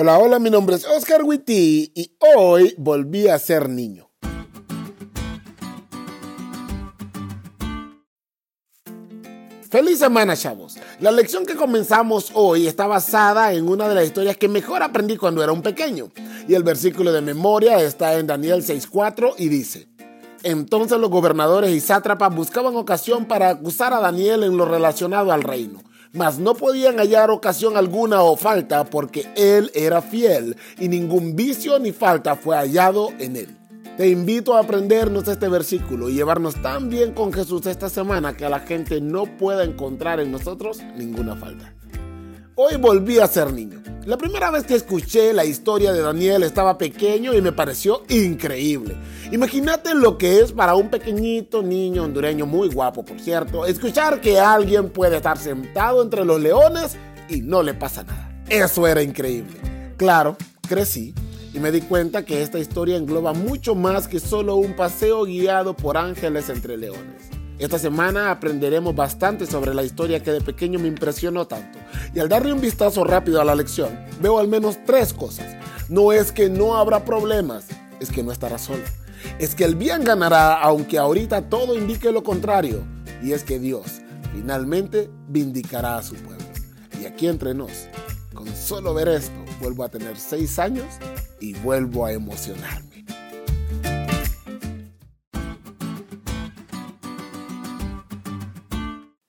Hola, hola, mi nombre es Oscar Witty y hoy volví a ser niño. Feliz semana, chavos. La lección que comenzamos hoy está basada en una de las historias que mejor aprendí cuando era un pequeño. Y el versículo de memoria está en Daniel 6.4 y dice, entonces los gobernadores y sátrapas buscaban ocasión para acusar a Daniel en lo relacionado al reino mas no podían hallar ocasión alguna o falta porque él era fiel y ningún vicio ni falta fue hallado en él. Te invito a aprendernos este versículo y llevarnos tan bien con Jesús esta semana que la gente no pueda encontrar en nosotros ninguna falta. Hoy volví a ser niño. La primera vez que escuché la historia de Daniel estaba pequeño y me pareció increíble. Imagínate lo que es para un pequeñito niño hondureño muy guapo, por cierto, escuchar que alguien puede estar sentado entre los leones y no le pasa nada. Eso era increíble. Claro, crecí y me di cuenta que esta historia engloba mucho más que solo un paseo guiado por ángeles entre leones. Esta semana aprenderemos bastante sobre la historia que de pequeño me impresionó tanto. Y al darle un vistazo rápido a la lección, veo al menos tres cosas. No es que no habrá problemas, es que no estará solo. Es que el bien ganará aunque ahorita todo indique lo contrario. Y es que Dios finalmente vindicará a su pueblo. Y aquí entre nos, con solo ver esto, vuelvo a tener seis años y vuelvo a emocionarme.